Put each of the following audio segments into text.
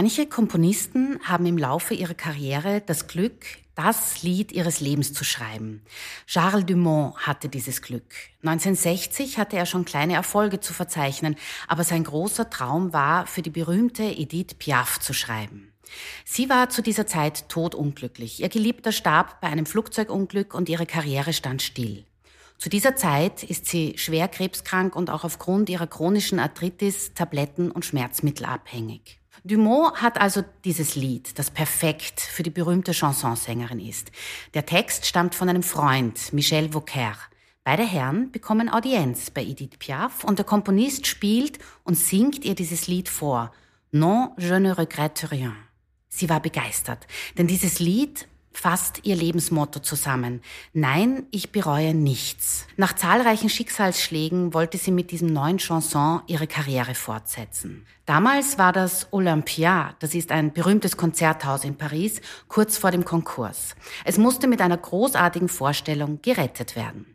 Manche Komponisten haben im Laufe ihrer Karriere das Glück, das Lied ihres Lebens zu schreiben. Charles Dumont hatte dieses Glück. 1960 hatte er schon kleine Erfolge zu verzeichnen, aber sein großer Traum war, für die berühmte Edith Piaf zu schreiben. Sie war zu dieser Zeit todunglücklich. Ihr Geliebter starb bei einem Flugzeugunglück und ihre Karriere stand still. Zu dieser Zeit ist sie schwer krebskrank und auch aufgrund ihrer chronischen Arthritis Tabletten und Schmerzmittel abhängig. Dumont hat also dieses Lied, das perfekt für die berühmte Chansonsängerin ist. Der Text stammt von einem Freund, Michel Vauquer. Beide Herren bekommen Audienz bei Edith Piaf und der Komponist spielt und singt ihr dieses Lied vor. Non, je ne regrette rien. Sie war begeistert, denn dieses Lied fasst ihr Lebensmotto zusammen. Nein, ich bereue nichts. Nach zahlreichen Schicksalsschlägen wollte sie mit diesem neuen Chanson ihre Karriere fortsetzen. Damals war das Olympia, das ist ein berühmtes Konzerthaus in Paris, kurz vor dem Konkurs. Es musste mit einer großartigen Vorstellung gerettet werden.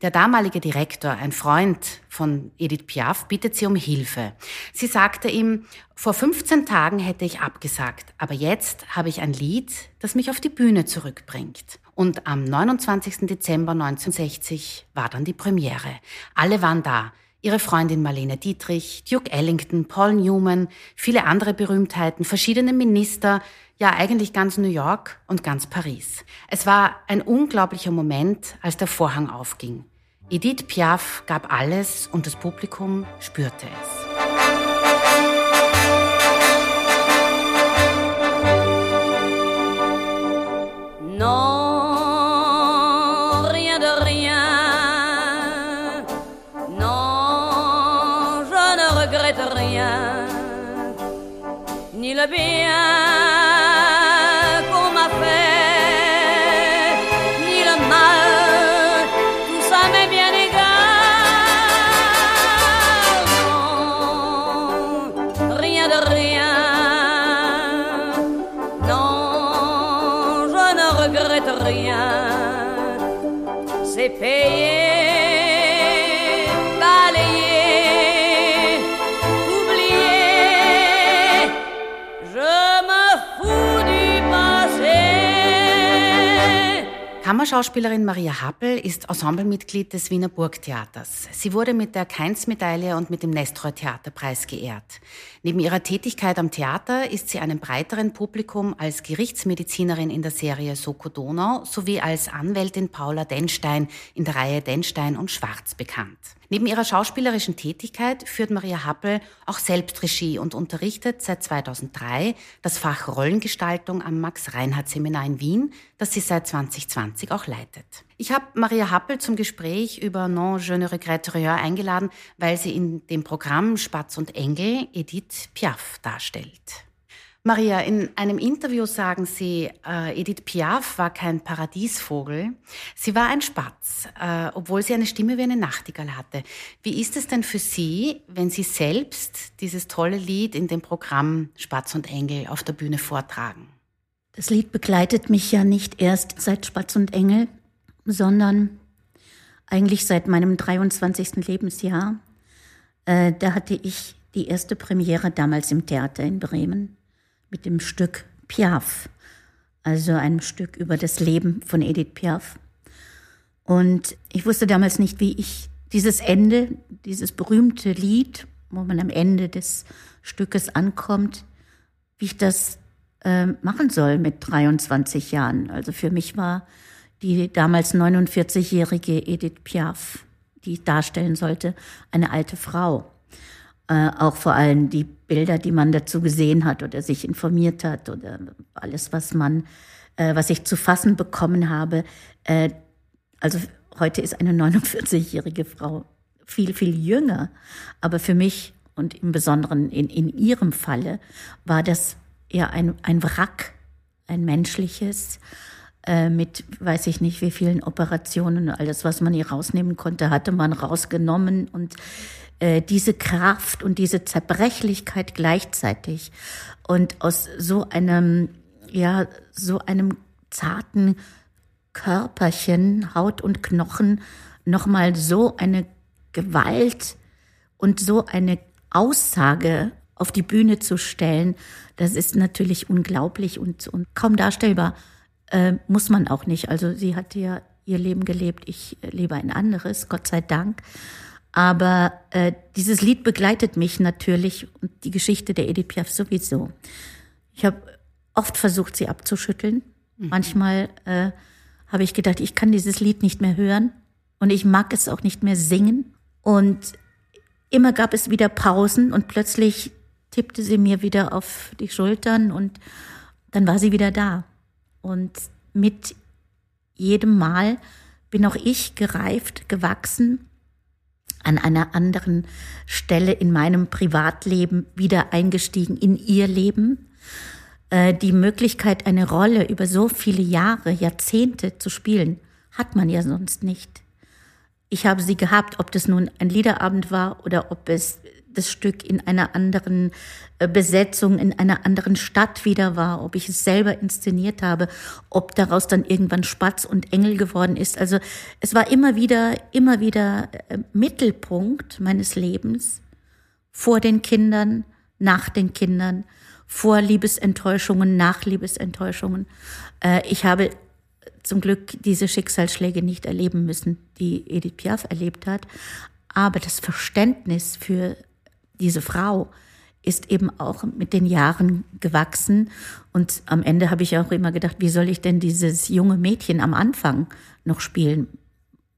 Der damalige Direktor, ein Freund von Edith Piaf, bittet sie um Hilfe. Sie sagte ihm, vor 15 Tagen hätte ich abgesagt, aber jetzt habe ich ein Lied, das mich auf die Bühne zurückbringt. Und am 29. Dezember 1960 war dann die Premiere. Alle waren da. Ihre Freundin Marlene Dietrich, Duke Ellington, Paul Newman, viele andere Berühmtheiten, verschiedene Minister, ja eigentlich ganz New York und ganz Paris. Es war ein unglaublicher Moment, als der Vorhang aufging. Edith Piaf gab alles und das Publikum spürte es. Non, rien de rien. Non, je ne regrette rien. Ni le bien Kammerschauspielerin Maria Happel ist Ensemblemitglied des Wiener Burgtheaters. Sie wurde mit der Keins-Medaille und mit dem Nestroy Theaterpreis geehrt. Neben ihrer Tätigkeit am Theater ist sie einem breiteren Publikum als Gerichtsmedizinerin in der Serie Soko Donau sowie als Anwältin Paula Denstein in der Reihe Denstein und Schwarz bekannt. Neben ihrer schauspielerischen Tätigkeit führt Maria Happel auch Selbstregie und unterrichtet seit 2003 das Fach Rollengestaltung am Max-Reinhardt-Seminar in Wien, das sie seit 2020 auch leitet. Ich habe Maria Happel zum Gespräch über Non je ne regrette rien eingeladen, weil sie in dem Programm Spatz und Engel Edith Piaf darstellt. Maria, in einem Interview sagen Sie, äh, Edith Piaf war kein Paradiesvogel. Sie war ein Spatz, äh, obwohl sie eine Stimme wie eine Nachtigall hatte. Wie ist es denn für Sie, wenn Sie selbst dieses tolle Lied in dem Programm Spatz und Engel auf der Bühne vortragen? Das Lied begleitet mich ja nicht erst seit Spatz und Engel, sondern eigentlich seit meinem 23. Lebensjahr. Äh, da hatte ich die erste Premiere damals im Theater in Bremen mit dem Stück Piaf, also einem Stück über das Leben von Edith Piaf. Und ich wusste damals nicht, wie ich dieses Ende, dieses berühmte Lied, wo man am Ende des Stückes ankommt, wie ich das äh, machen soll mit 23 Jahren. Also für mich war die damals 49-jährige Edith Piaf, die ich darstellen sollte, eine alte Frau. Äh, auch vor allem die Bilder, die man dazu gesehen hat oder sich informiert hat oder alles, was man, äh, was ich zu fassen bekommen habe. Äh, also heute ist eine 49-jährige Frau viel, viel jünger. Aber für mich und im Besonderen in, in ihrem Falle war das eher ein, ein Wrack, ein menschliches, äh, mit weiß ich nicht wie vielen Operationen, alles, was man hier rausnehmen konnte, hatte man rausgenommen und äh, diese Kraft und diese Zerbrechlichkeit gleichzeitig und aus so einem, ja, so einem zarten Körperchen, Haut und Knochen nochmal so eine Gewalt und so eine Aussage auf die Bühne zu stellen, das ist natürlich unglaublich und, und kaum darstellbar. Äh, muss man auch nicht. Also sie hat ja ihr Leben gelebt, ich lebe ein anderes, Gott sei Dank. Aber äh, dieses Lied begleitet mich natürlich und die Geschichte der Edith Piaf sowieso. Ich habe oft versucht, sie abzuschütteln. Mhm. Manchmal äh, habe ich gedacht, ich kann dieses Lied nicht mehr hören und ich mag es auch nicht mehr singen. Und immer gab es wieder Pausen und plötzlich tippte sie mir wieder auf die Schultern und dann war sie wieder da. Und mit jedem Mal bin auch ich gereift, gewachsen, an einer anderen Stelle in meinem Privatleben wieder eingestiegen in ihr Leben. Äh, die Möglichkeit, eine Rolle über so viele Jahre, Jahrzehnte zu spielen, hat man ja sonst nicht. Ich habe sie gehabt, ob das nun ein Liederabend war oder ob es das Stück in einer anderen äh, Besetzung, in einer anderen Stadt wieder war, ob ich es selber inszeniert habe, ob daraus dann irgendwann Spatz und Engel geworden ist. Also es war immer wieder, immer wieder äh, Mittelpunkt meines Lebens vor den Kindern, nach den Kindern, vor Liebesenttäuschungen, nach Liebesenttäuschungen. Äh, ich habe zum Glück diese Schicksalsschläge nicht erleben müssen, die Edith Piaf erlebt hat. Aber das Verständnis für diese Frau ist eben auch mit den Jahren gewachsen. Und am Ende habe ich auch immer gedacht, wie soll ich denn dieses junge Mädchen am Anfang noch spielen,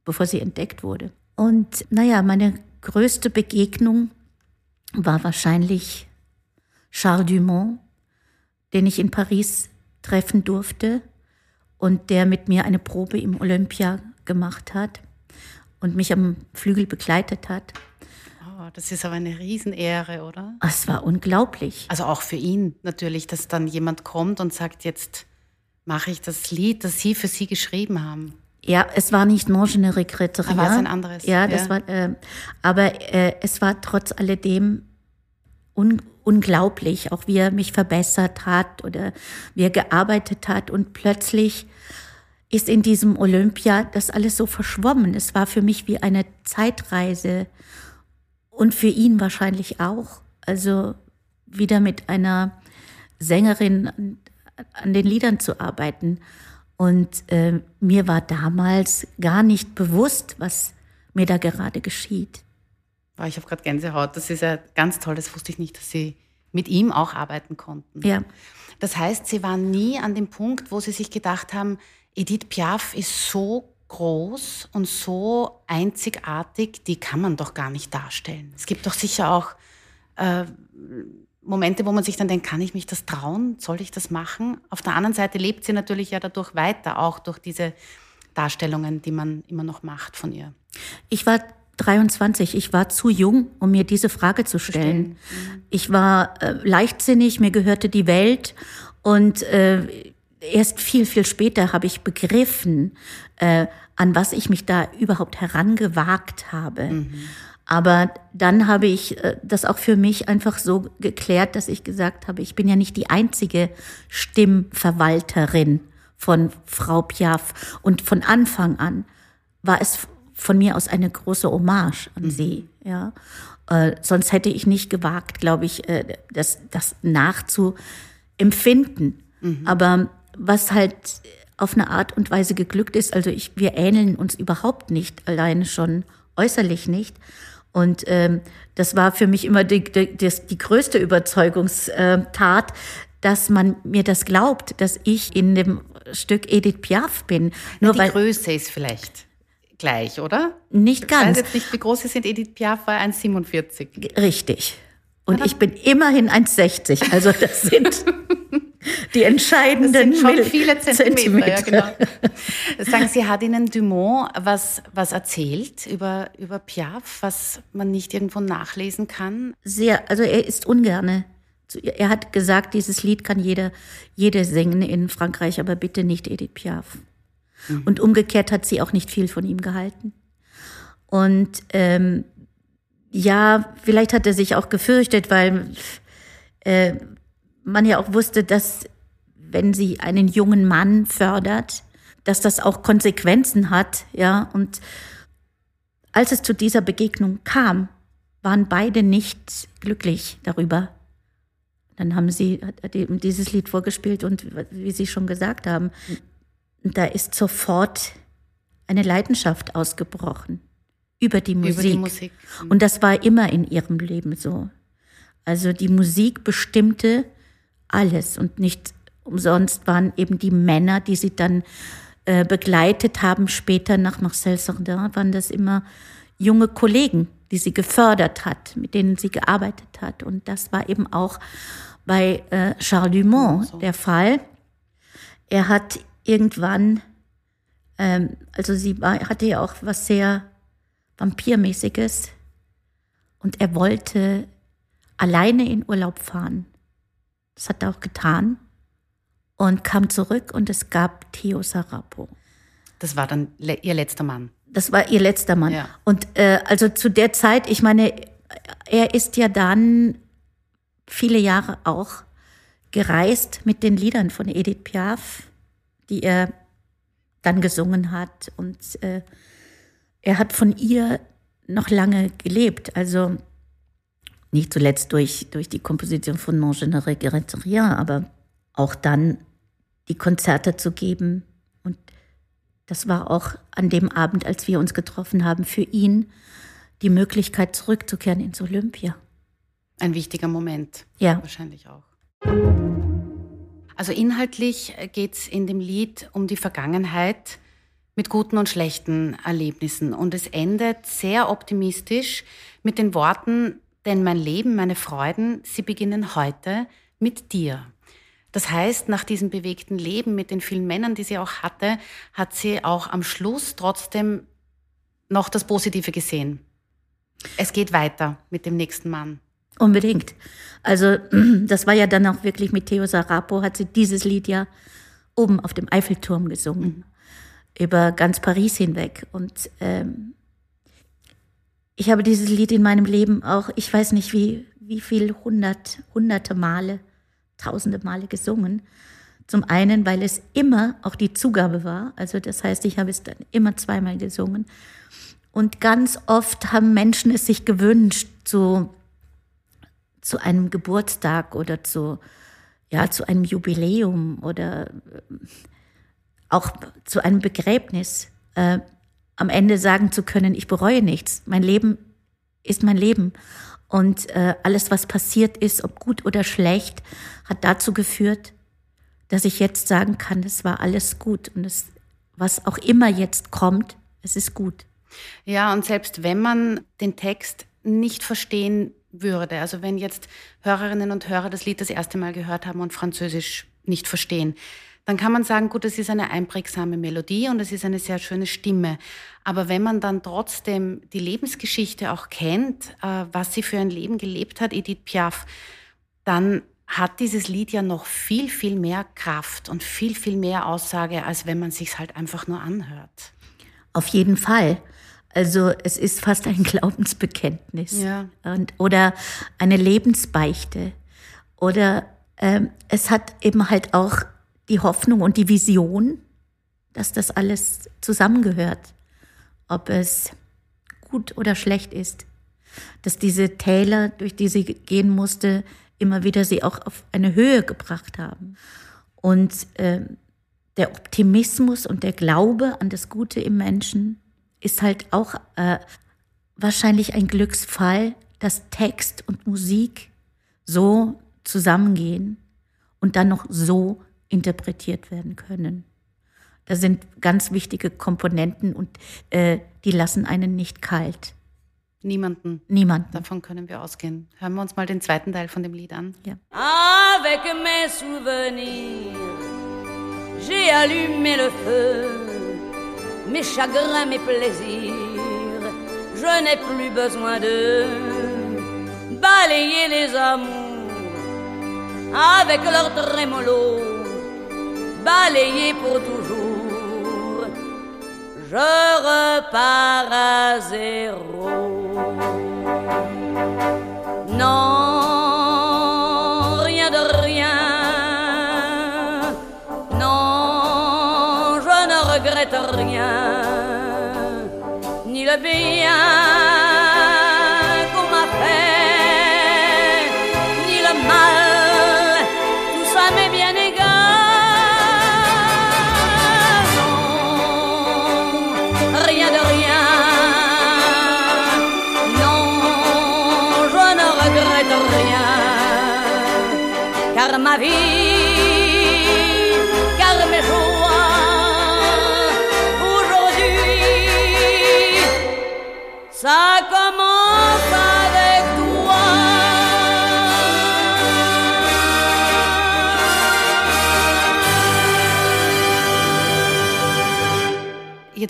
bevor sie entdeckt wurde. Und naja, meine größte Begegnung war wahrscheinlich Charles Dumont, den ich in Paris treffen durfte und der mit mir eine Probe im Olympia gemacht hat und mich am Flügel begleitet hat. Das ist aber eine Riesenehre, oder? Es war unglaublich. Also auch für ihn natürlich, dass dann jemand kommt und sagt, jetzt mache ich das Lied, das Sie für Sie geschrieben haben. Ja, es war nicht Non je ne regrette rien. War es ein anderes? Ja, das ja. war, äh, aber äh, es war trotz alledem un unglaublich, auch wie er mich verbessert hat oder wie er gearbeitet hat und plötzlich ist in diesem Olympia das alles so verschwommen. Es war für mich wie eine Zeitreise und für ihn wahrscheinlich auch. Also wieder mit einer Sängerin an, den Liedern zu arbeiten. Und äh, mir war damals gar nicht bewusst, was mir da gerade geschieht. Oh, ich habe gerade Gänsehaut. Das ist ja ganz toll. Das wusste ich nicht, dass Sie mit ihm auch arbeiten konnten. Ja. Das heißt, Sie waren nie an dem Punkt, wo Sie sich gedacht haben, Edith Piaf ist so groß und so einzigartig, die kann man doch gar nicht darstellen. Es gibt doch sicher auch äh, Momente, wo man sich dann denkt, kann ich mich das trauen? Soll ich das machen? Auf der anderen Seite lebt sie natürlich ja dadurch weiter, auch durch diese Darstellungen, die man immer noch macht von ihr. Ich war 23. Ich war zu jung, um mir diese Frage zu stellen. Mhm. Ich war äh, leichtsinnig, mir gehörte die Welt und äh, erst viel, viel später habe ich begriffen, äh, an was ich mich da überhaupt herangewagt habe. Mhm. Aber dann habe ich äh, das auch für mich einfach so geklärt, dass ich gesagt habe, ich bin ja nicht die einzige Stimmverwalterin von Frau Piaf. Und von Anfang an war es von mir aus eine große Hommage an mhm. sie. Ja, äh, sonst hätte ich nicht gewagt, glaube ich, äh, das, das nachzuempfinden. Mhm. Aber was halt auf eine Art und Weise geglückt ist, also ich, wir ähneln uns überhaupt nicht, alleine schon äußerlich nicht. Und ähm, das war für mich immer die, die, die größte Überzeugungstat, dass man mir das glaubt, dass ich in dem Stück Edith Piaf bin. Nur die weil, Größe ist vielleicht gleich, oder? Nicht ganz. Ich weiß jetzt nicht, wie groß Sie sind. Edith Piaf war 1,47. Richtig. Und ich bin immerhin 1,60. Also das sind die entscheidenden das sind schon viele Zentimeter. Zentimeter. Ja, genau. Sagen Sie, hat Ihnen Dumont was, was erzählt über, über Piaf, was man nicht irgendwo nachlesen kann? Sehr. Also er ist ungerne Er hat gesagt, dieses Lied kann jeder, jeder singen in Frankreich, aber bitte nicht Edith Piaf. Mhm. Und umgekehrt hat sie auch nicht viel von ihm gehalten. Und ähm, ja, vielleicht hat er sich auch gefürchtet, weil äh, man ja auch wusste, dass wenn sie einen jungen Mann fördert, dass das auch Konsequenzen hat, ja. Und als es zu dieser Begegnung kam, waren beide nicht glücklich darüber. Dann haben sie hat eben dieses Lied vorgespielt und wie Sie schon gesagt haben, da ist sofort eine Leidenschaft ausgebrochen über die Musik. Über die Musik. Und das war immer in ihrem Leben so. Also die Musik bestimmte alles und nicht umsonst waren eben die Männer, die sie dann äh, begleitet haben, später nach Marcel Sardin, waren das immer junge Kollegen, die sie gefördert hat, mit denen sie gearbeitet hat. Und das war eben auch bei äh, Charles Dumont so. der Fall. Er hat irgendwann, ähm, also sie war, hatte ja auch was sehr Vampirmäßiges und er wollte alleine in Urlaub fahren. Das hat er auch getan und kam zurück und es gab Theo Sarapo. Das war dann le ihr letzter Mann. Das war ihr letzter Mann. Ja. Und äh, also zu der Zeit, ich meine, er ist ja dann viele Jahre auch gereist mit den Liedern von Edith Piaf, die er dann gesungen hat. Und äh, er hat von ihr noch lange gelebt. Also nicht zuletzt durch, durch die Komposition von Mon Je ne regrette rien, aber auch dann die Konzerte zu geben. Und das war auch an dem Abend, als wir uns getroffen haben, für ihn die Möglichkeit zurückzukehren ins Olympia. Ein wichtiger Moment. Ja. Wahrscheinlich auch. Also inhaltlich geht es in dem Lied um die Vergangenheit mit guten und schlechten Erlebnissen. Und es endet sehr optimistisch mit den Worten, denn mein Leben, meine Freuden, sie beginnen heute mit dir. Das heißt, nach diesem bewegten Leben mit den vielen Männern, die sie auch hatte, hat sie auch am Schluss trotzdem noch das Positive gesehen. Es geht weiter mit dem nächsten Mann. Unbedingt. Also das war ja dann auch wirklich mit Theo Sarapo, hat sie dieses Lied ja oben auf dem Eiffelturm gesungen. Über ganz Paris hinweg. Und ähm, ich habe dieses Lied in meinem Leben auch, ich weiß nicht wie, wie viel, hundert, hunderte Male, tausende Male gesungen. Zum einen, weil es immer auch die Zugabe war. Also das heißt, ich habe es dann immer zweimal gesungen. Und ganz oft haben Menschen es sich gewünscht, zu, zu einem Geburtstag oder zu, ja, zu einem Jubiläum oder auch zu einem Begräbnis äh, am Ende sagen zu können, ich bereue nichts. Mein Leben ist mein Leben. Und äh, alles, was passiert ist, ob gut oder schlecht, hat dazu geführt, dass ich jetzt sagen kann, es war alles gut. Und es, was auch immer jetzt kommt, es ist gut. Ja, und selbst wenn man den Text nicht verstehen würde, also wenn jetzt Hörerinnen und Hörer das Lied das erste Mal gehört haben und Französisch nicht verstehen, dann kann man sagen, gut, es ist eine einprägsame Melodie und es ist eine sehr schöne Stimme. Aber wenn man dann trotzdem die Lebensgeschichte auch kennt, äh, was sie für ein Leben gelebt hat, Edith Piaf, dann hat dieses Lied ja noch viel, viel mehr Kraft und viel, viel mehr Aussage, als wenn man sich halt einfach nur anhört. Auf jeden Fall. Also es ist fast ein Glaubensbekenntnis ja. und, oder eine Lebensbeichte. Oder ähm, es hat eben halt auch die Hoffnung und die Vision, dass das alles zusammengehört, ob es gut oder schlecht ist, dass diese Täler, durch die sie gehen musste, immer wieder sie auch auf eine Höhe gebracht haben. Und äh, der Optimismus und der Glaube an das Gute im Menschen ist halt auch äh, wahrscheinlich ein Glücksfall, dass Text und Musik so zusammengehen und dann noch so interpretiert werden können. Da sind ganz wichtige Komponenten und äh, die lassen einen nicht kalt. Niemanden. Niemanden. Davon können wir ausgehen. Hören wir uns mal den zweiten Teil von dem Lied an. Ja. Avec mes souvenirs, j'ai allumé le feu, mes chagrins, mes plaisirs, je n'ai plus besoin de balayer les amours avec leur trémolo, balayé pour toujours. Je repars à zéro. Non,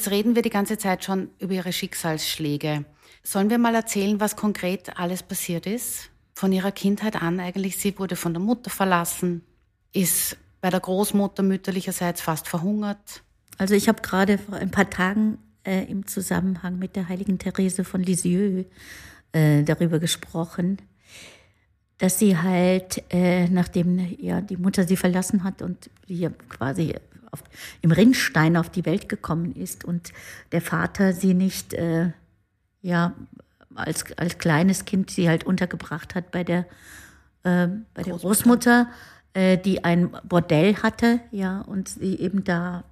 Jetzt reden wir die ganze Zeit schon über Ihre Schicksalsschläge. Sollen wir mal erzählen, was konkret alles passiert ist? von ihrer Kindheit an eigentlich. Sie wurde von der Mutter verlassen, ist bei der Großmutter mütterlicherseits fast verhungert. Also ich habe gerade vor ein paar Tagen äh, im Zusammenhang mit der heiligen Therese von Lisieux äh, darüber gesprochen, dass sie halt, äh, nachdem ja die Mutter sie verlassen hat und hier quasi auf, im Rinnstein auf die Welt gekommen ist und der Vater sie nicht äh, ja als, als kleines Kind sie halt untergebracht hat bei der, äh, bei der Großmutter, äh, die ein Bordell hatte, ja, und sie eben da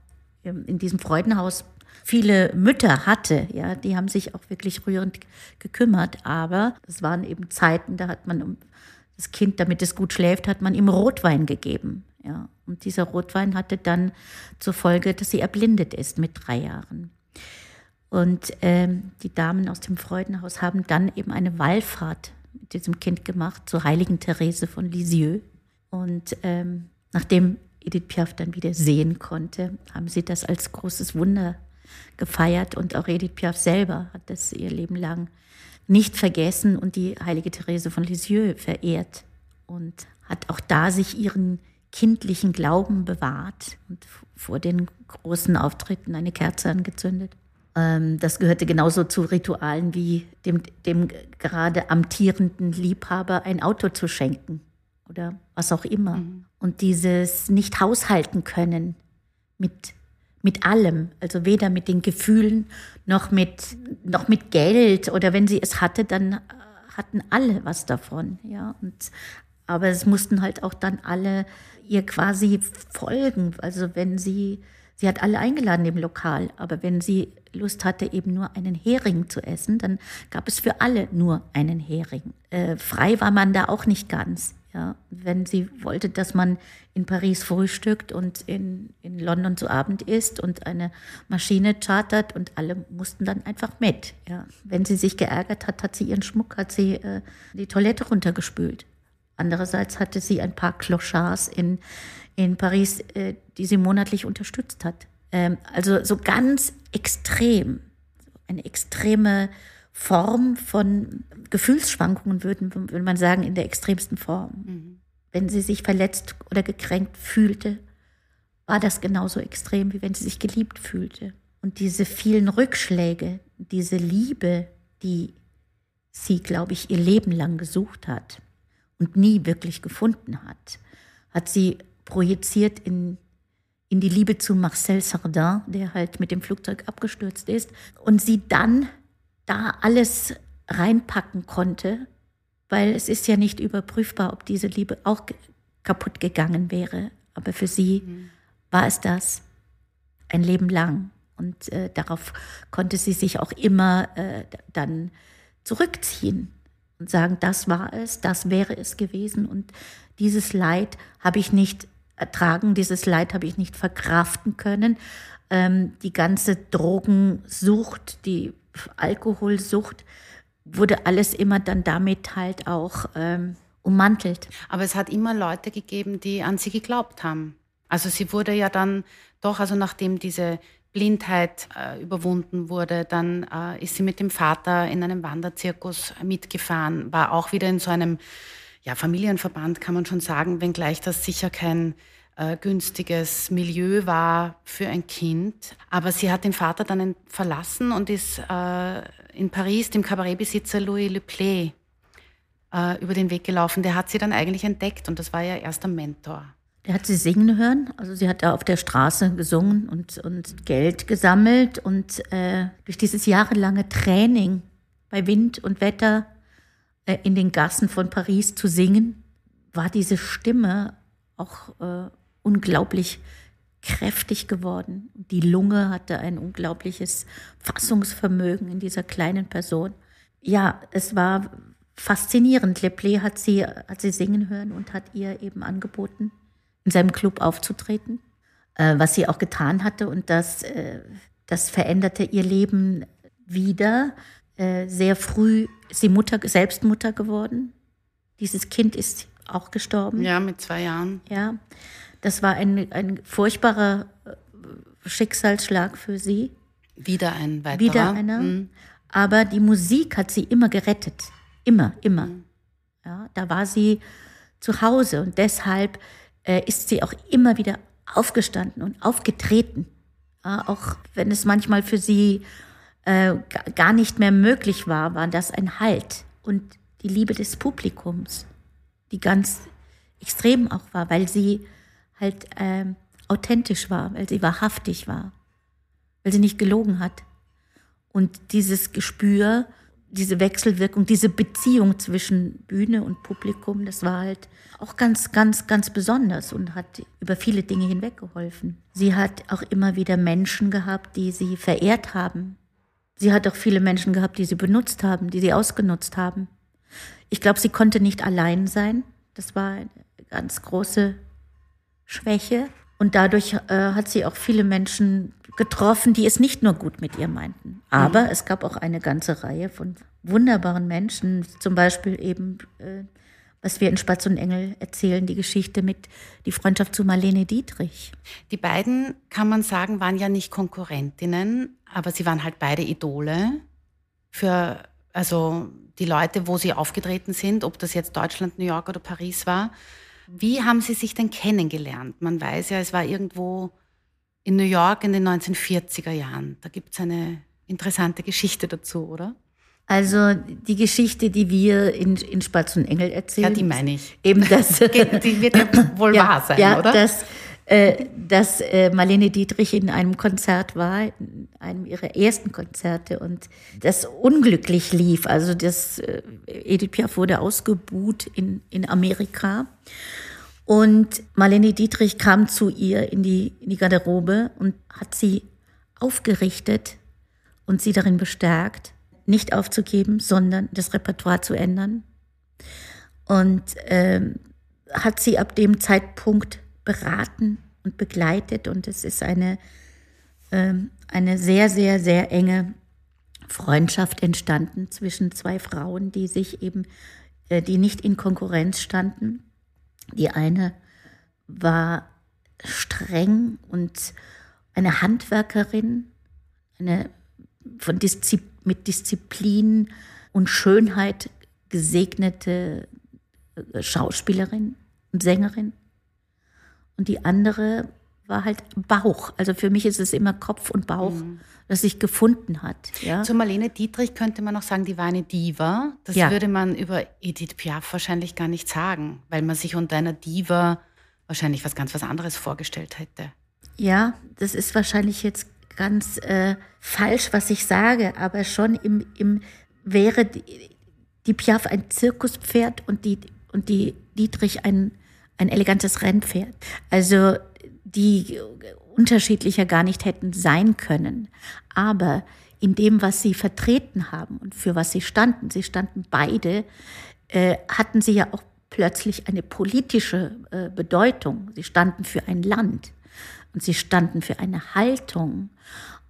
in diesem Freudenhaus viele Mütter hatte, ja, die haben sich auch wirklich rührend gekümmert, aber es waren eben Zeiten, da hat man das Kind, damit es gut schläft, hat man ihm Rotwein gegeben, ja, und dieser Rotwein hatte dann zur Folge, dass sie erblindet ist mit drei Jahren. Und ähm, die Damen aus dem Freudenhaus haben dann eben eine Wallfahrt mit diesem Kind gemacht zur heiligen Therese von Lisieux. Und ähm, nachdem Edith Piaf dann wieder sehen konnte, haben sie das als großes Wunder gefeiert. Und auch Edith Piaf selber hat das ihr Leben lang nicht vergessen und die heilige Therese von Lisieux verehrt. Und hat auch da sich ihren kindlichen Glauben bewahrt und vor den großen Auftritten eine Kerze angezündet. Ähm, das gehörte genauso zu Ritualen wie dem, dem gerade amtierenden Liebhaber ein Auto zu schenken oder was auch immer. Mhm. Und dieses nicht haushalten können mit, mit allem, also weder mit den Gefühlen noch mit, noch mit Geld oder wenn sie es hatte, dann äh, hatten alle was davon. Ja? Und, aber es mussten halt auch dann alle ihr quasi folgen. Also wenn sie Sie hat alle eingeladen im Lokal, aber wenn sie Lust hatte, eben nur einen Hering zu essen, dann gab es für alle nur einen Hering. Äh, frei war man da auch nicht ganz. Ja, wenn sie wollte, dass man in Paris frühstückt und in, in London zu Abend isst und eine Maschine chartert und alle mussten dann einfach mit. Ja. Wenn sie sich geärgert hat, hat sie ihren Schmuck, hat sie äh, die Toilette runtergespült. Andererseits hatte sie ein paar Clochards in, in Paris, äh, die sie monatlich unterstützt hat. Ähm, also so ganz extrem, eine extreme Form von Gefühlsschwankungen, würden, würde man sagen, in der extremsten Form. Mhm. Wenn sie sich verletzt oder gekränkt fühlte, war das genauso extrem, wie wenn sie sich geliebt fühlte. Und diese vielen Rückschläge, diese Liebe, die sie, glaube ich, ihr Leben lang gesucht hat und nie wirklich gefunden hat, hat sie projiziert in, in die Liebe zu Marcel Sardin, der halt mit dem Flugzeug abgestürzt ist, und sie dann da alles reinpacken konnte, weil es ist ja nicht überprüfbar, ob diese Liebe auch kaputt gegangen wäre. Aber für sie mhm. war es das ein Leben lang. Und äh, darauf konnte sie sich auch immer äh, dann zurückziehen und sagen, das war es, das wäre es gewesen. Und dieses Leid habe ich nicht ertragen, dieses Leid habe ich nicht verkraften können. Ähm, die ganze Drogensucht, die Alkoholsucht, wurde alles immer dann damit halt auch ähm, ummantelt. Aber es hat immer Leute gegeben, die an sie geglaubt haben. Also sie wurde ja dann doch, also nachdem diese Blindheit äh, überwunden wurde, dann äh, ist sie mit dem Vater in einem Wanderzirkus mitgefahren, war auch wieder in so einem ja, Familienverband kann man schon sagen, wenngleich das sicher kein äh, günstiges Milieu war für ein Kind. Aber sie hat den Vater dann verlassen und ist äh, in Paris dem Kabarettbesitzer Louis Le Play äh, über den Weg gelaufen. Der hat sie dann eigentlich entdeckt und das war ihr erster Mentor. Der hat sie singen hören. Also sie hat da auf der Straße gesungen und, und Geld gesammelt. Und äh, durch dieses jahrelange Training bei Wind und Wetter äh, in den Gassen von Paris zu singen, war diese Stimme auch äh, unglaublich kräftig geworden. Die Lunge hatte ein unglaubliches Fassungsvermögen in dieser kleinen Person. Ja, es war faszinierend. Leplé hat sie, hat sie singen hören und hat ihr eben angeboten, in seinem Club aufzutreten, äh, was sie auch getan hatte. Und das, äh, das veränderte ihr Leben wieder. Äh, sehr früh ist sie Mutter, selbst Mutter geworden. Dieses Kind ist auch gestorben. Ja, mit zwei Jahren. Ja, das war ein, ein furchtbarer äh, Schicksalsschlag für sie. Wieder ein weiterer. Wieder einer. Mhm. Aber die Musik hat sie immer gerettet. Immer, immer. Mhm. Ja, da war sie zu Hause und deshalb äh, ist sie auch immer wieder aufgestanden und aufgetreten. Ja, auch wenn es manchmal für sie äh, gar nicht mehr möglich war, war das ein Halt. Und die Liebe des Publikums, die ganz extrem auch war, weil sie halt ähm, authentisch war, weil sie wahrhaftig war, weil sie nicht gelogen hat. Und dieses Gespür, diese Wechselwirkung, diese Beziehung zwischen Bühne und Publikum, das war halt auch ganz, ganz, ganz besonders und hat über viele Dinge hinweggeholfen. Sie hat auch immer wieder Menschen gehabt, die sie verehrt haben. Sie hat auch viele Menschen gehabt, die sie benutzt haben, die sie ausgenutzt haben. Ich glaube, sie konnte nicht allein sein. Das war eine ganz große Schwäche. Und dadurch äh, hat sie auch viele Menschen getroffen, die es nicht nur gut mit ihr meinten. Aber mhm. es gab auch eine ganze Reihe von wunderbaren Menschen, zum Beispiel eben, äh, was wir in Spatz und Engel erzählen, die Geschichte mit die Freundschaft zu Marlene Dietrich. Die beiden, kann man sagen, waren ja nicht Konkurrentinnen, aber sie waren halt beide Idole für, also die Leute, wo sie aufgetreten sind, ob das jetzt Deutschland, New York oder Paris war. Wie haben Sie sich denn kennengelernt? Man weiß ja, es war irgendwo in New York in den 1940er Jahren. Da gibt es eine interessante Geschichte dazu, oder? Also die Geschichte, die wir in, in Spatz und Engel erzählen. Ja, die meine ich. Eben das. die wird ja wohl ja, wahr sein, ja, oder? Das, äh, dass äh, Marlene Dietrich in einem Konzert war, in einem ihrer ersten Konzerte und das unglücklich lief. Also das äh, Edith Piaf wurde ausgebuht in, in Amerika. Und Marlene Dietrich kam zu ihr in die, in die Garderobe und hat sie aufgerichtet und sie darin bestärkt, nicht aufzugeben, sondern das Repertoire zu ändern. Und ähm, hat sie ab dem Zeitpunkt beraten und begleitet. Und es ist eine, ähm, eine sehr, sehr, sehr enge Freundschaft entstanden zwischen zwei Frauen, die sich eben, äh, die nicht in Konkurrenz standen die eine war streng und eine Handwerkerin, eine von Diszi mit Disziplin und Schönheit gesegnete äh, Schauspielerin und Sängerin. Und die andere war halt Bauch. Also für mich ist es immer Kopf und Bauch, mhm. das sich gefunden hat. Ja? Zu Marlene Dietrich könnte man auch sagen, die war eine Diva. Das ja. würde man über Edith Piaf wahrscheinlich gar nicht sagen, weil man sich unter einer Diva wahrscheinlich was ganz was anderes vorgestellt hätte. Ja, das ist wahrscheinlich jetzt ganz äh, falsch, was ich sage, aber schon im, im wäre die, die Piaf ein Zirkuspferd und die, und die Dietrich ein, ein elegantes Rennpferd. Also die unterschiedlicher gar nicht hätten sein können. Aber in dem, was sie vertreten haben und für was sie standen, sie standen beide, äh, hatten sie ja auch plötzlich eine politische äh, Bedeutung. Sie standen für ein Land und sie standen für eine Haltung.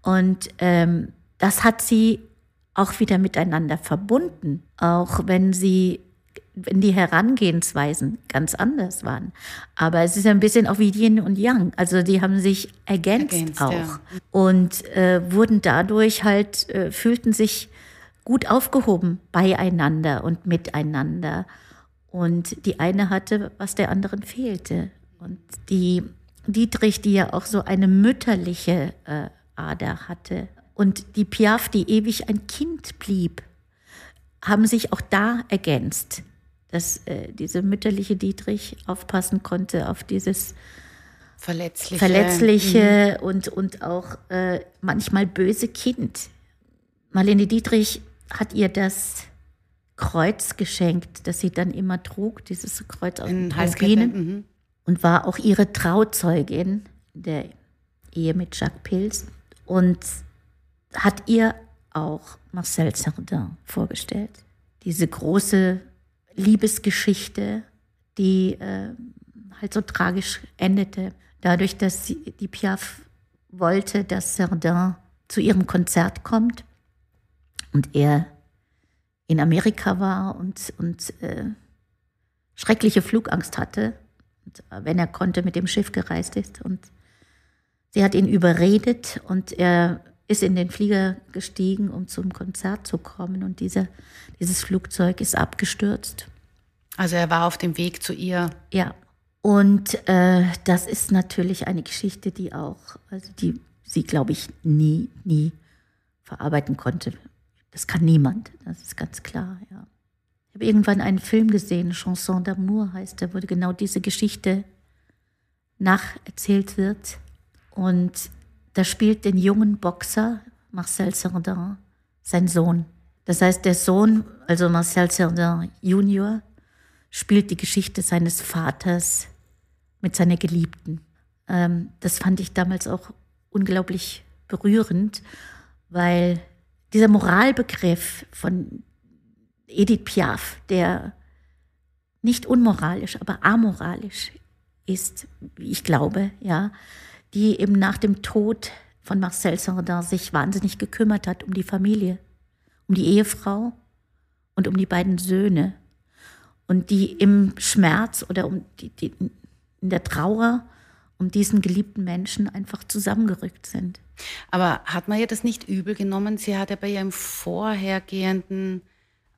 Und ähm, das hat sie auch wieder miteinander verbunden, auch wenn sie wenn die Herangehensweisen ganz anders waren. Aber es ist ein bisschen auch wie Yin und Yang. Also die haben sich ergänzt, ergänzt auch ja. und äh, wurden dadurch halt, äh, fühlten sich gut aufgehoben beieinander und miteinander. Und die eine hatte, was der anderen fehlte. Und die Dietrich, die ja auch so eine mütterliche äh, Ader hatte, und die Piaf, die ewig ein Kind blieb, haben sich auch da ergänzt, dass äh, diese mütterliche Dietrich aufpassen konnte auf dieses Verletzliche, verletzliche mhm. und, und auch äh, manchmal böse Kind. Marlene Dietrich hat ihr das Kreuz geschenkt, das sie dann immer trug, dieses Kreuz aus den mhm. und war auch ihre Trauzeugin der Ehe mit Jacques Pils und hat ihr auch Marcel Sardin vorgestellt. Diese große Liebesgeschichte, die äh, halt so tragisch endete, dadurch, dass sie, die Piaf wollte, dass Sardin zu ihrem Konzert kommt und er in Amerika war und, und äh, schreckliche Flugangst hatte, und, äh, wenn er konnte, mit dem Schiff gereist ist. Und sie hat ihn überredet und er ist in den Flieger gestiegen, um zum Konzert zu kommen. Und diese, dieses Flugzeug ist abgestürzt. Also er war auf dem Weg zu ihr. Ja. Und äh, das ist natürlich eine Geschichte, die auch, also die sie, glaube ich, nie, nie verarbeiten konnte. Das kann niemand, das ist ganz klar, ja. Ich habe irgendwann einen Film gesehen, Chanson d'amour heißt der, wo genau diese Geschichte nacherzählt wird. Und da spielt den jungen Boxer Marcel Sardin, sein Sohn. Das heißt, der Sohn, also Marcel Sardin Junior, spielt die Geschichte seines Vaters mit seiner Geliebten. Ähm, das fand ich damals auch unglaublich berührend, weil dieser Moralbegriff von Edith Piaf, der nicht unmoralisch, aber amoralisch ist, wie ich glaube, ja, die eben nach dem Tod von Marcel Sardin sich wahnsinnig gekümmert hat um die Familie, um die Ehefrau und um die beiden Söhne und die im Schmerz oder um die, die, in der Trauer um diesen geliebten Menschen einfach zusammengerückt sind. Aber hat man ihr das nicht übel genommen? Sie hat ja bei ihrem vorhergehenden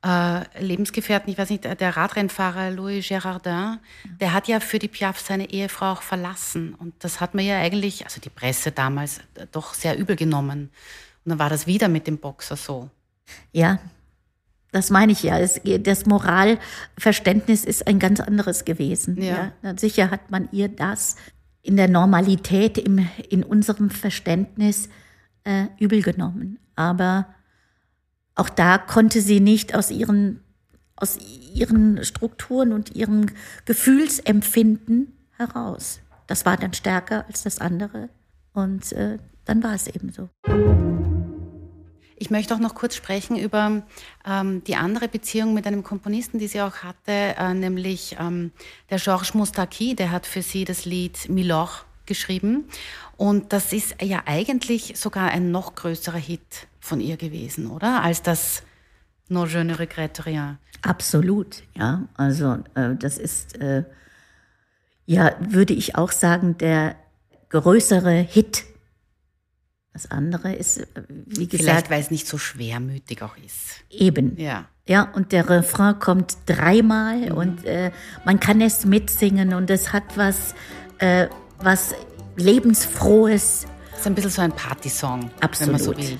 äh, Lebensgefährten, ich weiß nicht, der Radrennfahrer Louis Girardin, der hat ja für die Piaf seine Ehefrau auch verlassen. Und das hat man ja eigentlich, also die Presse damals, äh, doch sehr übel genommen. Und dann war das wieder mit dem Boxer so. Ja, das meine ich ja. das Moralverständnis ist ein ganz anderes gewesen. Ja. ja. Sicher hat man ihr das in der Normalität, im, in unserem Verständnis äh, übel genommen. Aber auch da konnte sie nicht aus ihren, aus ihren Strukturen und ihrem Gefühlsempfinden heraus. Das war dann stärker als das andere. Und äh, dann war es eben so. Ich möchte auch noch kurz sprechen über ähm, die andere Beziehung mit einem Komponisten, die sie auch hatte, äh, nämlich ähm, der Georges Moustaki, der hat für sie das Lied Milor geschrieben. Und das ist ja eigentlich sogar ein noch größerer Hit von ihr gewesen, oder? Als das No je ne regrette rien. Absolut, ja. Also äh, das ist, äh, ja, würde ich auch sagen, der größere Hit das andere ist, äh, wie gesagt. Vielleicht, weil es nicht so schwermütig auch ist. Eben. Ja. Ja, und der Refrain kommt dreimal mhm. und äh, man kann es mitsingen und es hat was, äh, was lebensfrohes. Es ist ein bisschen so ein Partysong, Absolut. wenn man so will.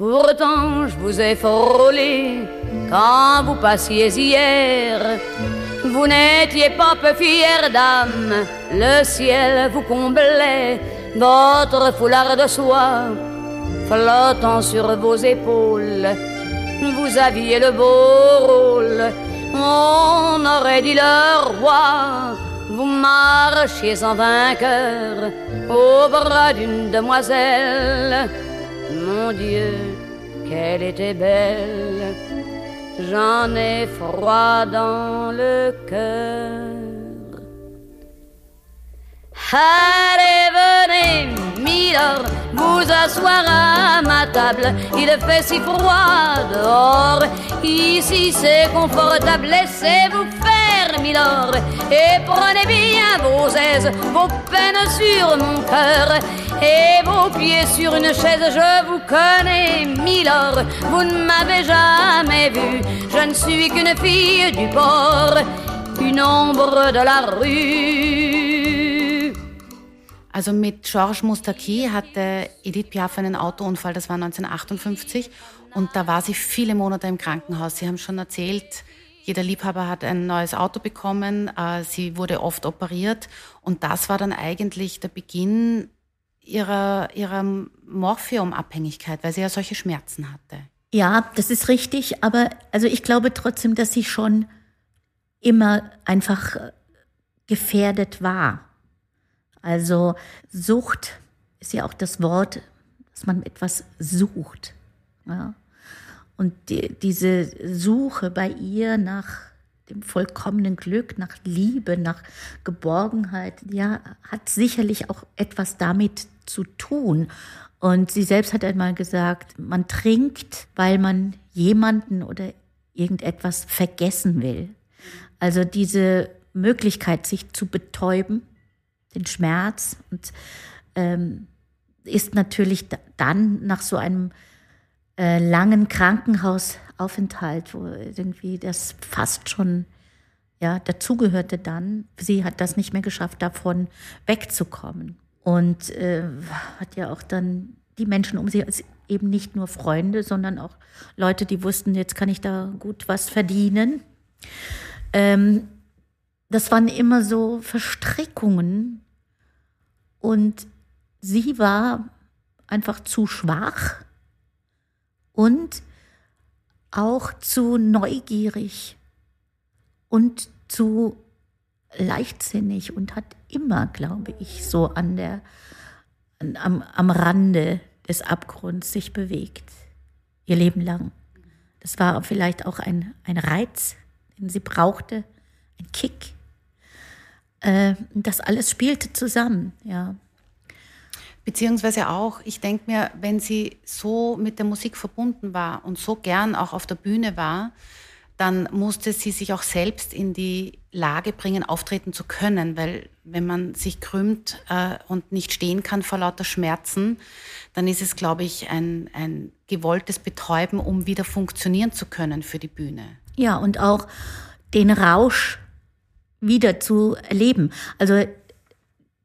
Pourtant, je vous ai frôlé quand vous passiez hier. Vous n'étiez pas peu fière dame, le ciel vous comblait, votre foulard de soie flottant sur vos épaules. Vous aviez le beau rôle, on aurait dit le roi. Vous marchiez en vainqueur au bras d'une demoiselle mon Dieu, qu'elle était belle, j'en ai froid dans le cœur. Allez, venez, Milord, vous asseoir à ma table. Il fait si froid dehors. Ici c'est confortable. Laissez-vous faire, Milord, et prenez bien vos aises, vos peines sur mon cœur et vos pieds sur une chaise. Je vous connais, Milord, vous ne m'avez jamais vu. Je ne suis qu'une fille du port, une ombre de la rue. Also mit Georges Moustaki hatte Edith Piaf einen Autounfall, das war 1958 und da war sie viele Monate im Krankenhaus. Sie haben schon erzählt, jeder Liebhaber hat ein neues Auto bekommen, äh, sie wurde oft operiert und das war dann eigentlich der Beginn ihrer, ihrer Morphiumabhängigkeit, weil sie ja solche Schmerzen hatte. Ja, das ist richtig, aber also ich glaube trotzdem, dass sie schon immer einfach äh, gefährdet war. Also Sucht ist ja auch das Wort, dass man etwas sucht. Ja. Und die, diese Suche bei ihr nach dem vollkommenen Glück, nach Liebe, nach Geborgenheit, ja, hat sicherlich auch etwas damit zu tun. Und sie selbst hat einmal gesagt, man trinkt, weil man jemanden oder irgendetwas vergessen will. Also diese Möglichkeit, sich zu betäuben, den Schmerz und ähm, ist natürlich dann nach so einem äh, langen Krankenhausaufenthalt, wo irgendwie das fast schon ja dazugehörte dann. Sie hat das nicht mehr geschafft, davon wegzukommen und äh, hat ja auch dann die Menschen um sie eben nicht nur Freunde, sondern auch Leute, die wussten, jetzt kann ich da gut was verdienen. Ähm, das waren immer so Verstrickungen und sie war einfach zu schwach und auch zu neugierig und zu leichtsinnig und hat immer, glaube ich, so an der, am, am Rande des Abgrunds sich bewegt, ihr Leben lang. Das war vielleicht auch ein, ein Reiz, den sie brauchte, ein Kick. Äh, das alles spielte zusammen, ja. Beziehungsweise auch, ich denke mir, wenn sie so mit der Musik verbunden war und so gern auch auf der Bühne war, dann musste sie sich auch selbst in die Lage bringen, auftreten zu können, weil wenn man sich krümmt äh, und nicht stehen kann vor lauter Schmerzen, dann ist es, glaube ich, ein, ein gewolltes Betäuben, um wieder funktionieren zu können für die Bühne. Ja, und auch den Rausch wieder zu erleben. Also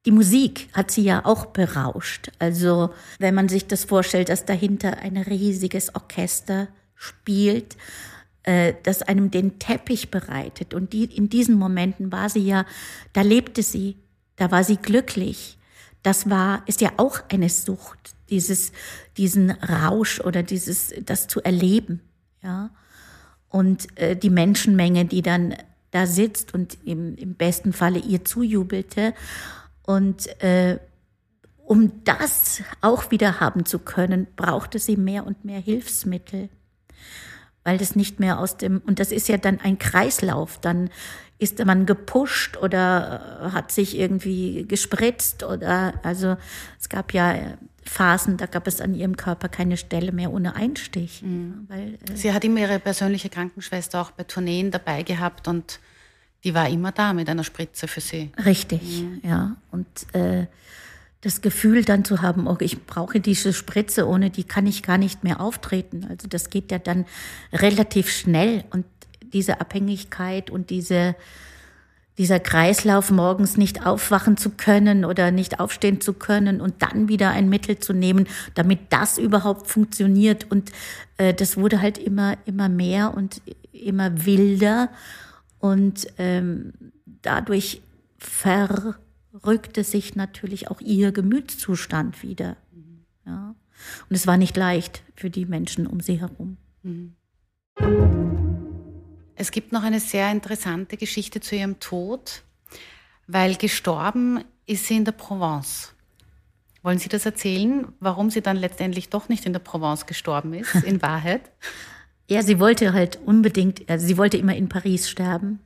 die Musik hat sie ja auch berauscht. Also wenn man sich das vorstellt, dass dahinter ein riesiges Orchester spielt, äh, das einem den Teppich bereitet. Und die, in diesen Momenten war sie ja, da lebte sie, da war sie glücklich. Das war, ist ja auch eine Sucht, dieses, diesen Rausch oder dieses, das zu erleben, ja. Und äh, die Menschenmenge, die dann da sitzt und im, im besten Falle ihr zujubelte. Und äh, um das auch wieder haben zu können, brauchte sie mehr und mehr Hilfsmittel weil das nicht mehr aus dem, und das ist ja dann ein Kreislauf, dann ist man gepusht oder hat sich irgendwie gespritzt oder, also es gab ja Phasen, da gab es an ihrem Körper keine Stelle mehr ohne Einstich. Mhm. Weil, äh Sie hat immer ihre persönliche Krankenschwester auch bei Tourneen dabei gehabt und die war immer da mit einer Spritze für sie. Richtig, mhm. ja. Und äh, das Gefühl dann zu haben, okay, ich brauche diese Spritze, ohne die kann ich gar nicht mehr auftreten. Also das geht ja dann relativ schnell und diese Abhängigkeit und diese, dieser Kreislauf, morgens nicht aufwachen zu können oder nicht aufstehen zu können und dann wieder ein Mittel zu nehmen, damit das überhaupt funktioniert. Und äh, das wurde halt immer, immer mehr und immer wilder und ähm, dadurch ver rückte sich natürlich auch ihr Gemütszustand wieder. Ja. Und es war nicht leicht für die Menschen um sie herum. Es gibt noch eine sehr interessante Geschichte zu ihrem Tod, weil gestorben ist sie in der Provence. Wollen Sie das erzählen, warum sie dann letztendlich doch nicht in der Provence gestorben ist, in Wahrheit? Ja, sie wollte halt unbedingt, also sie wollte immer in Paris sterben.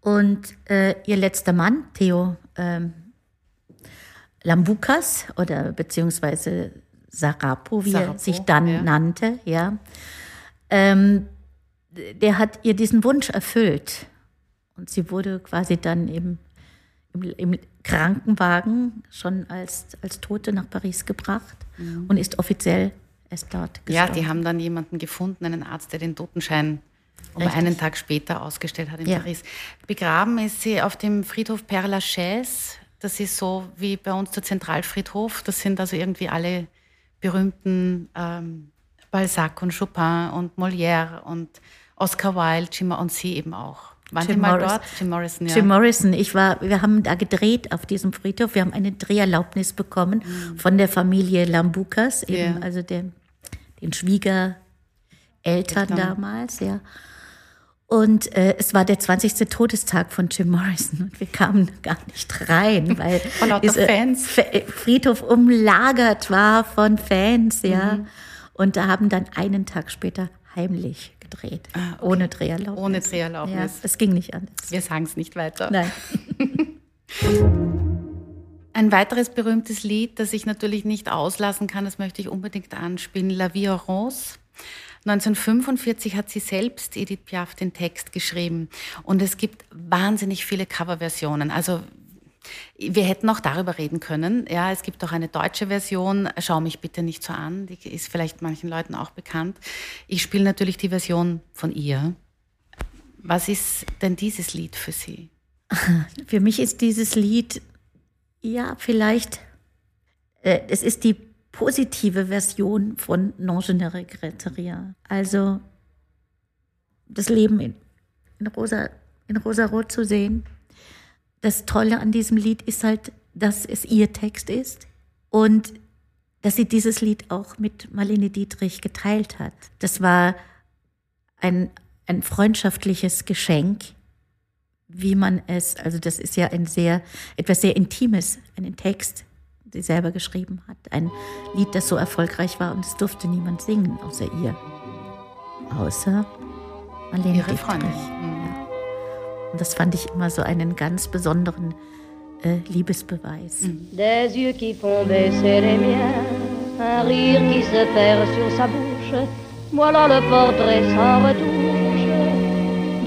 Und äh, ihr letzter Mann, Theo ähm, Lambukas oder beziehungsweise Sarapo, wie Sarapo, er sich dann ja. nannte, ja, ähm, der hat ihr diesen Wunsch erfüllt. Und sie wurde quasi dann eben im, im Krankenwagen schon als, als Tote nach Paris gebracht und ist offiziell erst dort Mhm. Ja, gestorben. die haben dann jemanden gefunden, einen Arzt, der den Totenschein um einen Tag später ausgestellt hat in Ja. Paris. Begraben ist sie auf dem Friedhof Père Lachaise. Das ist so wie bei uns der Zentralfriedhof. Das sind also irgendwie alle berühmten ähm, Balzac und Chopin und Molière und Oscar Wilde, Jim und sie eben auch. Waren Jim die mal Morris- dort? Jim Morrison, ja. Jim Morrison, ich war, wir haben da gedreht auf diesem Friedhof. Wir haben eine Dreherlaubnis bekommen von der Familie Lambukas, eben, Ja. also den, den Schwiegereltern Eltern. damals, ja. Und äh, es war der 20. Todestag von Jim Morrison und wir kamen gar nicht rein, weil dieser Fans. F- Friedhof umlagert war von Fans, ja. Mhm. Und da haben dann einen Tag später heimlich gedreht, ohne Dreherlaubnis. Ah, Ohne Dreherlaubnis. Ja, es ging nicht anders. Wir sagen es nicht weiter. Nein. Ein weiteres berühmtes Lied, das ich natürlich nicht auslassen kann, das möchte ich unbedingt anspielen, La Vie Rose. 1945 hat sie selbst, Edith Piaf, den Text geschrieben. Und es gibt wahnsinnig viele Coverversionen. Also wir hätten auch darüber reden können. Ja, es gibt auch eine deutsche Version. Schau mich bitte nicht so an. Die ist vielleicht manchen Leuten auch bekannt. Ich spiele natürlich die Version von ihr. Was ist denn dieses Lied für Sie? Für mich ist dieses Lied, ja, vielleicht, äh, es ist die positive Version von Non je ne. Also das Leben in, in, rosa, in rosarot zu sehen. Das Tolle an diesem Lied ist halt, dass es ihr Text ist und dass sie dieses Lied auch mit Marlene Dietrich geteilt hat. Das war ein, ein freundschaftliches Geschenk, wie man es, also das ist ja ein sehr, etwas sehr Intimes, einen Text, die selber geschrieben hat. Ein Lied, das so erfolgreich war und es durfte niemand singen, außer ihr. Außer Marlene Ihre. Freundin. Mhm. Ja. Und das fand ich immer so einen ganz besonderen äh, Liebesbeweis. Des yeux qui font baisser les miens, un rire qui se perd sur sa bouche. Voilà le portrait sans retouche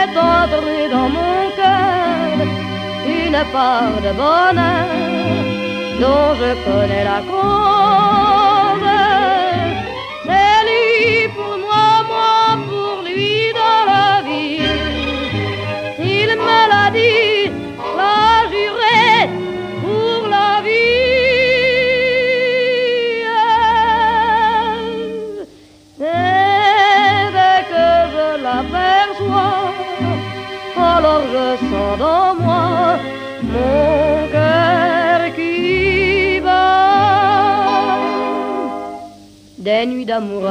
Est entré dans mon cœur une part de bonheur dont je connais la cause.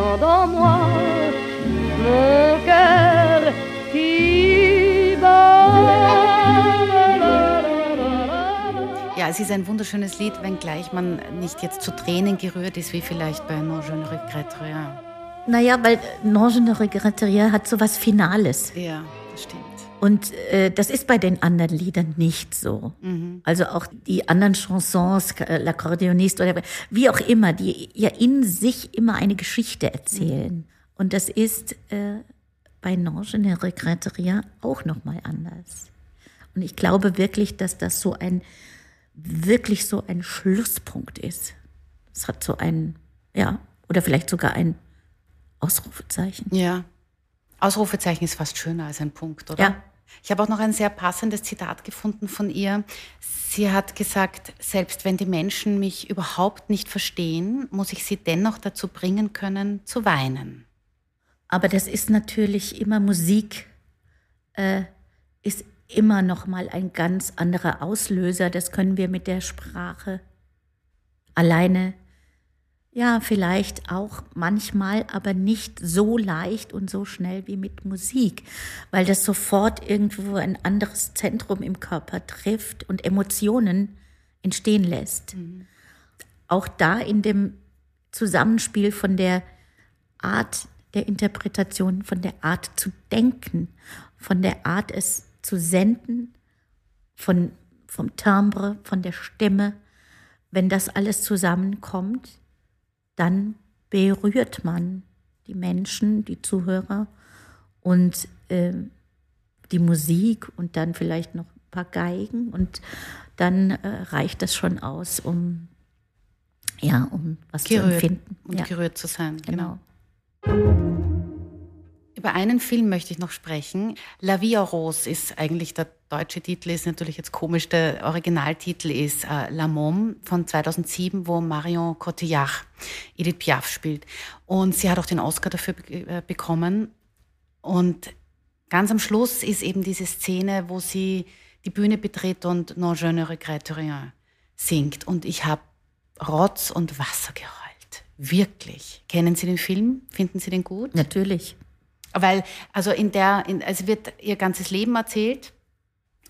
Sens dans moi mon cœur qui Ja, es ist ein wunderschönes Lied, wenngleich man nicht jetzt zu Tränen gerührt ist, wie vielleicht bei Non je ne regrette rien. Naja, weil Non je ne regrette rien hat so was Finales. Ja, das stimmt. Und äh, das ist bei den anderen Liedern nicht so. Mhm. Also auch die anderen Chansons, äh, L'Accordioniste oder wie auch immer, die ja in sich immer eine Geschichte erzählen. Mhm. Und das ist äh, bei Non je ne regrette rien auch nochmal anders. Und ich glaube wirklich, dass das so ein, wirklich so ein Schlusspunkt ist. Es hat so ein, ja, oder vielleicht sogar ein Ausrufezeichen. Ja. Ausrufezeichen ist fast schöner als ein Punkt, oder? Ja. Ich habe auch noch ein sehr passendes Zitat gefunden von ihr. Sie hat gesagt, selbst wenn die Menschen mich überhaupt nicht verstehen, muss ich sie dennoch dazu bringen können, zu weinen. Aber das ist natürlich immer Musik, äh, ist immer noch mal ein ganz anderer Auslöser. Das können wir mit der Sprache alleine ja, vielleicht auch manchmal, aber nicht so leicht und so schnell wie mit Musik, weil das sofort irgendwo ein anderes Zentrum im Körper trifft und Emotionen entstehen lässt. Mhm. Auch da in dem Zusammenspiel von der Art der Interpretation, von der Art zu denken, von der Art es zu senden, von, vom Timbre, von der Stimme, wenn das alles zusammenkommt, dann berührt man die Menschen, die Zuhörer und äh, die Musik und dann vielleicht noch ein paar Geigen und dann äh, reicht das schon aus, um ja, um was gerührt, zu empfinden. Und ja. gerührt zu sein, genau. genau. Über einen Film möchte ich noch sprechen. La en Rose ist eigentlich der deutsche Titel, ist natürlich jetzt komisch. Der Originaltitel ist äh, La Môme von 2007, wo Marion Cotillard Edith Piaf spielt. Und sie hat auch den Oscar dafür äh, bekommen. Und ganz am Schluss ist eben diese Szene, wo sie die Bühne betritt und Non je ne regrette rien singt. Und ich habe Rotz und Wasser geheult. Wirklich. Kennen Sie den Film? Finden Sie den gut? Natürlich. Weil, also in der, in, also wird ihr ganzes Leben erzählt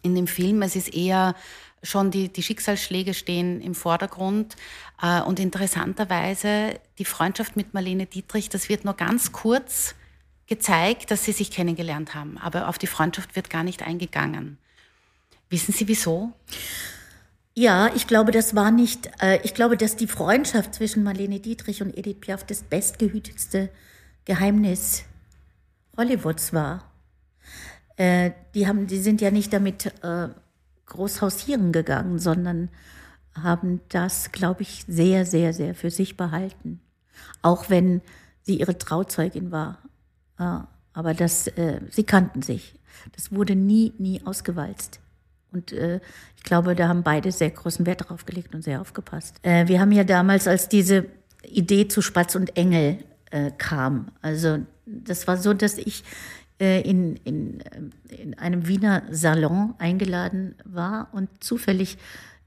in dem Film. Es ist eher schon die, die Schicksalsschläge stehen im Vordergrund. Äh, und interessanterweise die Freundschaft mit Marlene Dietrich, das wird nur ganz kurz gezeigt, dass sie sich kennengelernt haben. Aber auf die Freundschaft wird gar nicht eingegangen. Wissen Sie wieso? Ja, ich glaube, das war nicht, äh, ich glaube, dass die Freundschaft zwischen Marlene Dietrich und Edith Piaf das bestgehütetste Geheimnis Hollywoods war. Äh, die, haben, die sind ja nicht damit äh, groß hausieren gegangen, sondern haben das, glaube ich, sehr, sehr, sehr für sich behalten. Auch wenn sie ihre Trauzeugin war. Äh, aber das, äh, sie kannten sich. Das wurde nie, nie ausgewalzt. Und äh, ich glaube, da haben beide sehr großen Wert darauf gelegt und sehr aufgepasst. Äh, wir haben ja damals, als diese Idee zu Spatz und Engel äh, kam, also das war so, dass ich äh, in, in, in einem Wiener Salon eingeladen war und zufällig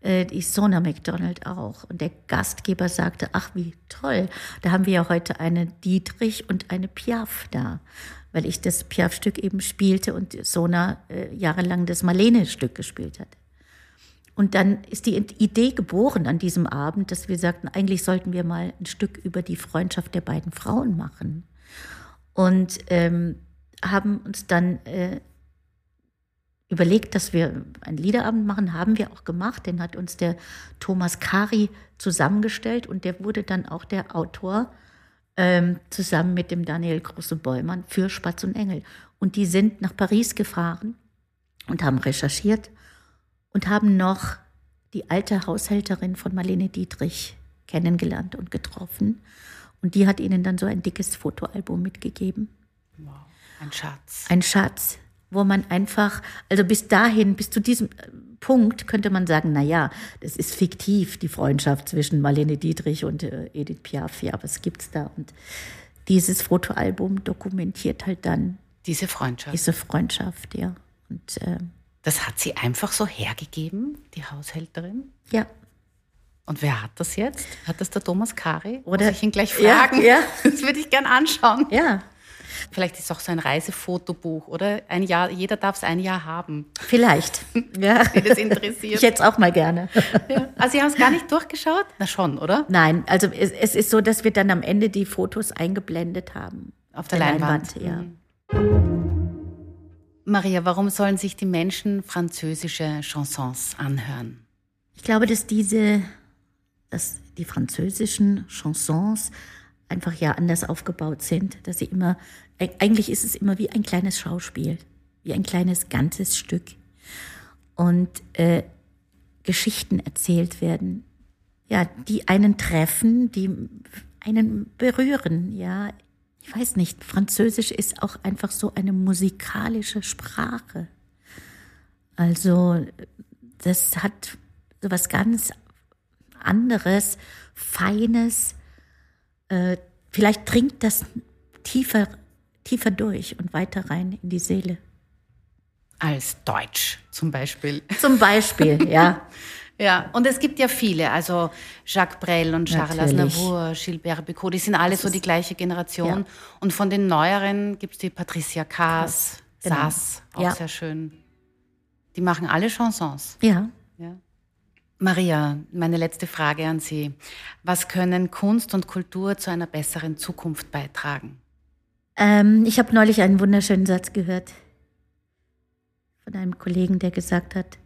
äh, die Sona McDonald auch. Und der Gastgeber sagte, ach wie toll, da haben wir ja heute eine Dietrich und eine Piaf da, weil ich das Piaf-Stück eben spielte und Sona äh, jahrelang das Marlene-Stück gespielt hat. Und dann ist die Idee geboren an diesem Abend, dass wir sagten, eigentlich sollten wir mal ein Stück über die Freundschaft der beiden Frauen machen und ähm, haben uns dann äh, überlegt, dass wir einen Liederabend machen, haben wir auch gemacht. Den hat uns der Thomas Kari zusammengestellt und der wurde dann auch der Autor ähm, zusammen mit dem Daniel Große-Bäumann für Spatz und Engel. Und die sind nach Paris gefahren und haben recherchiert und haben noch die alte Haushälterin von Marlene Dietrich kennengelernt und getroffen. Und die hat ihnen dann so ein dickes Fotoalbum mitgegeben. Wow, ein Schatz. Ein Schatz, wo man einfach, also bis dahin, bis zu diesem Punkt könnte man sagen, na ja, das ist fiktiv, die Freundschaft zwischen Marlene Dietrich und äh, Edith Piaf. Ja, was gibt's da? Und dieses Fotoalbum dokumentiert halt dann diese Freundschaft. Diese Freundschaft, ja. Und äh, das hat sie einfach so hergegeben, die Haushälterin? Ja. Und wer hat das jetzt? Hat das der Thomas Kari? Oder- Muss ich ihn gleich Ja, fragen? ja. Das würde ich gern anschauen. Ja, Vielleicht ist es auch so ein Reisefotobuch, oder? Ein Jahr, jeder darf es ein Jahr haben. vielleicht. Ja. Wen das interessiert. Ich hätte es auch mal gerne. Ja. Also Sie haben es gar nicht durchgeschaut? Na schon, oder? Nein, also es, es ist so, dass wir dann am Ende die Fotos eingeblendet haben. Auf der Leinwand. ja. Maria, warum sollen sich die Menschen französische Chansons anhören? Ich glaube, dass diese, dass die französischen Chansons einfach ja anders aufgebaut sind, dass sie immer, eig- eigentlich ist es immer wie ein kleines Schauspiel, wie ein kleines ganzes Stück. Und äh, Geschichten erzählt werden, ja, die einen treffen, die einen berühren, ja. Ich weiß nicht, Französisch ist auch einfach so eine musikalische Sprache. Also, das hat so was ganz anderes, Feines. Äh, vielleicht dringt das tiefer, tiefer durch und weiter rein in die Seele. Als Deutsch zum Beispiel. Zum Beispiel, ja. Ja, und es gibt ja viele, also Jacques Brel und Charles Natürlich. Aznavour, Gilbert Bécaud, die sind alle so die gleiche Generation. Ja. Und von den neueren gibt es die Patricia Kaas, Genau. Sass, auch Ja. sehr schön. Die machen alle Chansons. Ja. Ja. Maria, meine letzte Frage an Sie. Was können Kunst und Kultur zu einer besseren Zukunft beitragen? Ähm, ich habe neulich einen wunderschönen Satz gehört von einem Kollegen, der gesagt hat,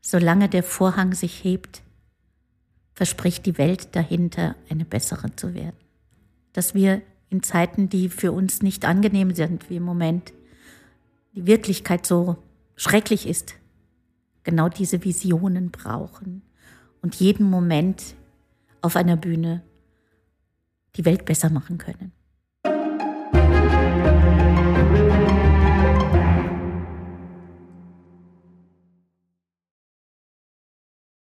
solange der Vorhang sich hebt, verspricht die Welt dahinter, eine bessere zu werden. Dass wir in Zeiten, die für uns nicht angenehm sind, wie im Moment, die Wirklichkeit so schrecklich ist, genau diese Visionen brauchen und jeden Moment auf einer Bühne die Welt besser machen können.